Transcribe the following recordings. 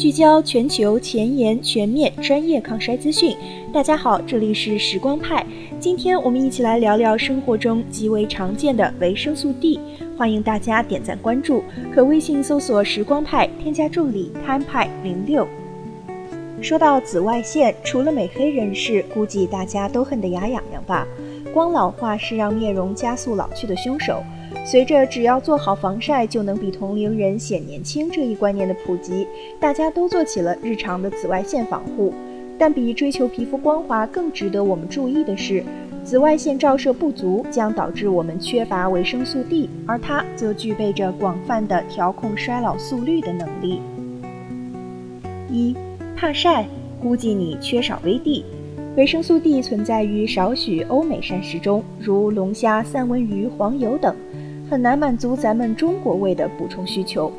聚焦全球前沿、全面、专业抗衰资讯。大家好，这里是时光派。今天我们一起来聊聊生活中极为常见的维生素 D。欢迎大家点赞关注，可微信搜索“时光派”，添加助理 “time 派零六”。说到紫外线，除了美黑人士，估计大家都恨得牙痒痒吧？光老化是让面容加速老去的凶手。随着只要做好防晒就能比同龄人显年轻这一观念的普及，大家都做起了日常的紫外线防护。但比追求皮肤光滑更值得我们注意的是，紫外线照射不足将导致我们缺乏维生素 D，而它则具备着广泛的调控衰老速率的能力。一怕晒，估计你缺少维 D。维生素 D 存在于少许欧美膳食中，如龙虾、三文鱼、黄油等，很难满足咱们中国胃的补充需求。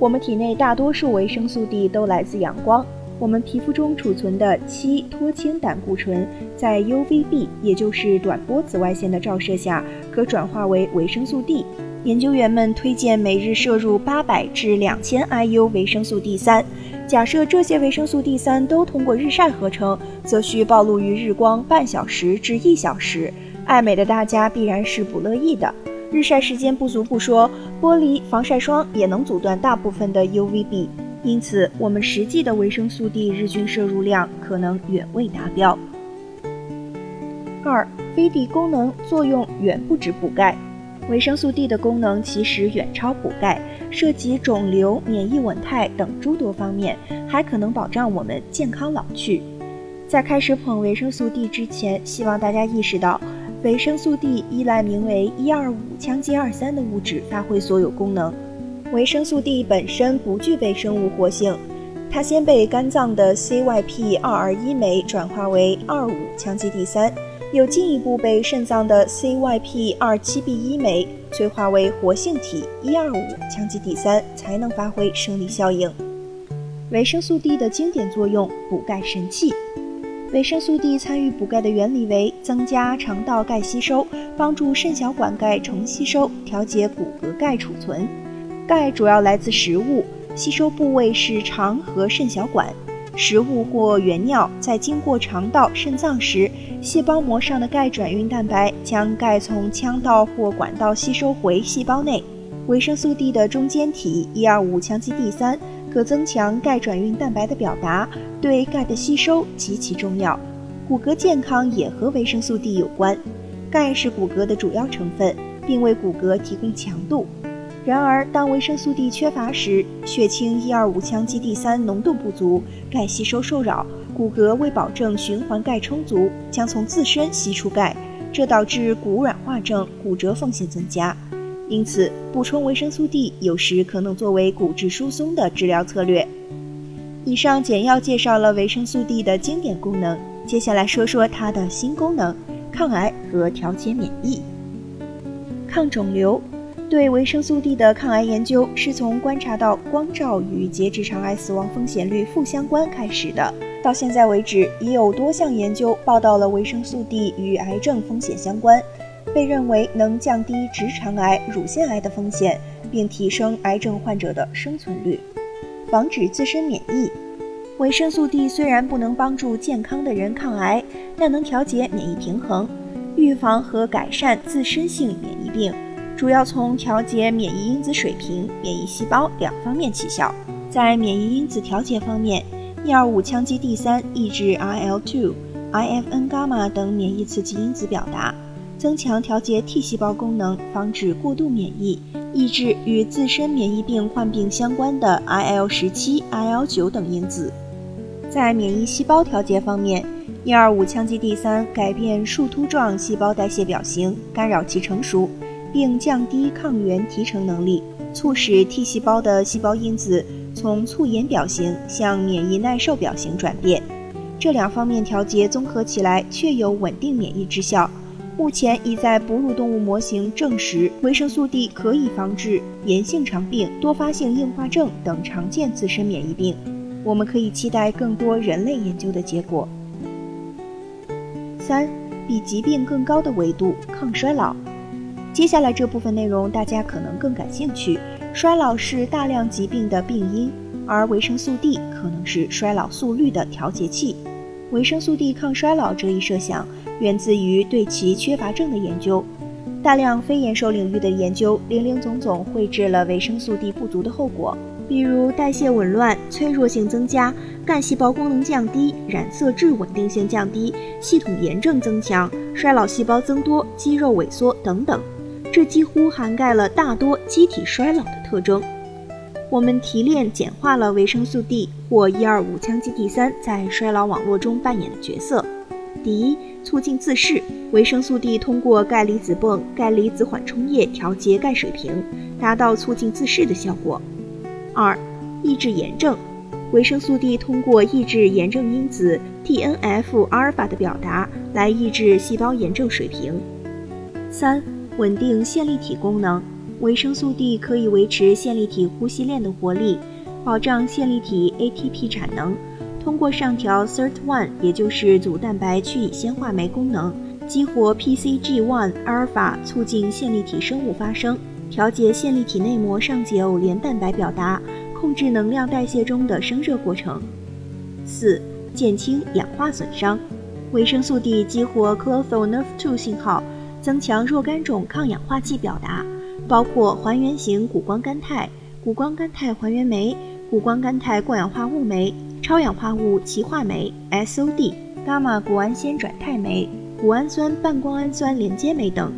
我们体内大多数维生素 D 都来自阳光。我们皮肤中储存的七脱氢胆固醇，在 UVB，也就是短波紫外线的照射下，可转化为维生素 D。研究员们推荐每日摄入八百至两千 IU 维生素 D 三。假设这些维生素 D 三都通过日晒合成，则需暴露于日光半小时至一小时。爱美的大家必然是不乐意的。日晒时间不足不说，玻璃防晒霜也能阻断大部分的 UVB。因此，我们实际的维生素 D 日均摄入量可能远未达标。二，VD 功能作用远不止补钙，维生素 D 的功能其实远超补钙，涉及肿瘤、免疫稳态等诸多方面，还可能保障我们健康老去。在开始捧维生素 D 之前，希望大家意识到，维生素 D 依赖名为一二五羟基二三的物质发挥所有功能。维生素 D 本身不具备生物活性，它先被肝脏的 CYP221 酶转化为25羟基 D 三，又进一步被肾脏的 CYP27B1 酶催化为活性体125羟基 D 三，才能发挥生理效应。维生素 D 的经典作用，补钙神器。维生素 D 参与补钙的原理为增加肠道钙吸收，帮助肾小管钙重吸收，调节骨骼钙储存。钙主要来自食物，吸收部位是肠和肾小管。食物或原尿在经过肠道、肾脏时，细胞膜上的钙转运蛋白将钙从腔道或管道吸收回细胞内。维生素 D 的中间体一二五羟基 D 三可增强钙转运蛋白的表达，对钙的吸收极其重要。骨骼健康也和维生素 D 有关。钙是骨骼的主要成分，并为骨骼提供强度。然而，当维生素 D 缺乏时，血清一二五羟基 D 三浓度不足，钙吸收受扰，骨骼为保证循环钙充足，将从自身吸出钙，这导致骨软化症、骨折风险增加。因此，补充维生素 D 有时可能作为骨质疏松的治疗策略。以上简要介绍了维生素 D 的经典功能，接下来说说它的新功能：抗癌和调节免疫、抗肿瘤。对维生素 D 的抗癌研究是从观察到光照与结直肠癌死亡风险率负相关开始的。到现在为止，已有多项研究报道了维生素 D 与癌症风险相关，被认为能降低直肠癌、乳腺癌的风险，并提升癌症患者的生存率。防止自身免疫，维生素 D 虽然不能帮助健康的人抗癌，但能调节免疫平衡，预防和改善自身性免疫病。主要从调节免疫因子水平、免疫细胞两方面起效。在免疫因子调节方面，一二五羟基第三抑制 IL-2、IFN 伽马等免疫刺激因子表达，增强调节 T 细胞功能，防止过度免疫，抑制与自身免疫病患病相关的 IL 十七、IL 九等因子。在免疫细胞调节方面，一二五羟基第三改变树突状细胞代谢表型，干扰其成熟。并降低抗原提成能力，促使 T 细胞的细胞因子从促炎表型向免疫耐受表型转变。这两方面调节综合起来，确有稳定免疫之效。目前已在哺乳动物模型证实，维生素 D 可以防治炎性肠病、多发性硬化症等常见自身免疫病。我们可以期待更多人类研究的结果。三，比疾病更高的维度，抗衰老。接下来这部分内容大家可能更感兴趣。衰老是大量疾病的病因，而维生素 D 可能是衰老速率的调节器。维生素 D 抗衰老这一设想源自于对其缺乏症的研究。大量非延寿领域的研究零零总总绘制了维生素 D 不足的后果，比如代谢紊乱、脆弱性增加、干细胞功能降低、染色质稳定性降低、系统炎症增强、衰老细胞增多、肌肉萎缩等等。这几乎涵盖了大多机体衰老的特征。我们提炼简化了维生素 D 或一二五羟基 D 三在衰老网络中扮演的角色。第一，促进自噬。维生素 D 通过钙离子泵、钙离子缓冲液调节钙水平，达到促进自噬的效果。二，抑制炎症。维生素 D 通过抑制炎症因子 TNF 阿尔法的表达，来抑制细胞炎症水平。三，稳定线粒体功能。维生素 D 可以维持线粒体呼吸链的活力，保障线粒体 ATP 产能。通过上调 SIRT1，也就是组蛋白去乙酰化酶功能，激活 PCG1 阿尔法，促进线粒体生物发生，调节线粒体内膜上解偶联蛋白表达，控制能量代谢中的生热过程。四、减轻氧化损伤。维生素 D 激活 c l o t h o n e r v e 2信号，增强若干种抗氧化剂表达，包括还原型谷胱甘肽、谷胱甘肽还原酶、谷胱甘肽过氧化物酶。超氧化物歧化酶 （SOD）、伽马谷氨酰转肽酶、谷氨酸半胱氨酸连接酶等。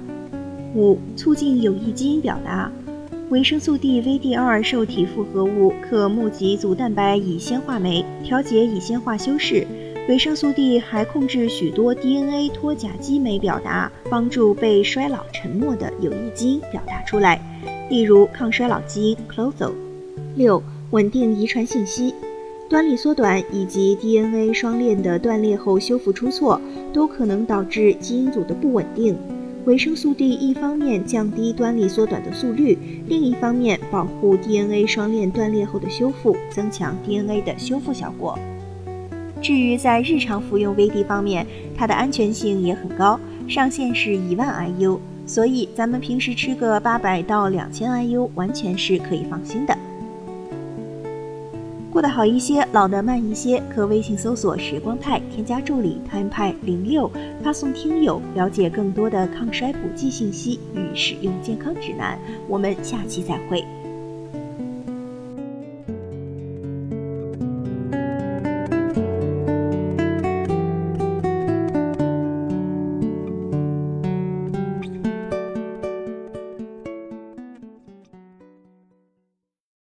五、促进有益基因表达。维生素 D VD2 受体复合物可募集组蛋白乙酰化酶，调节乙酰化修饰。维生素 D 还控制许多 DNA 脱甲基酶表达，帮助被衰老沉默的有益基因表达出来，例如抗衰老基因 Clotho。六、稳定遗传信息。端粒缩短以及 DNA 双链的断裂后修复出错，都可能导致基因组的不稳定。维生素 D 一方面降低端粒缩短的速率，另一方面保护 DNA 双链断裂后的修复，增强 DNA 的修复效果。至于在日常服用 VD 方面，它的安全性也很高，上限是一万 IU，所以咱们平时吃个八百到两千 IU，完全是可以放心的。过得好一些，老得慢一些，可微信搜索“时光派”，添加助理 “time 派零六”，发送“听友”，了解更多的抗衰补剂信息与使用健康指南。我们下期再会。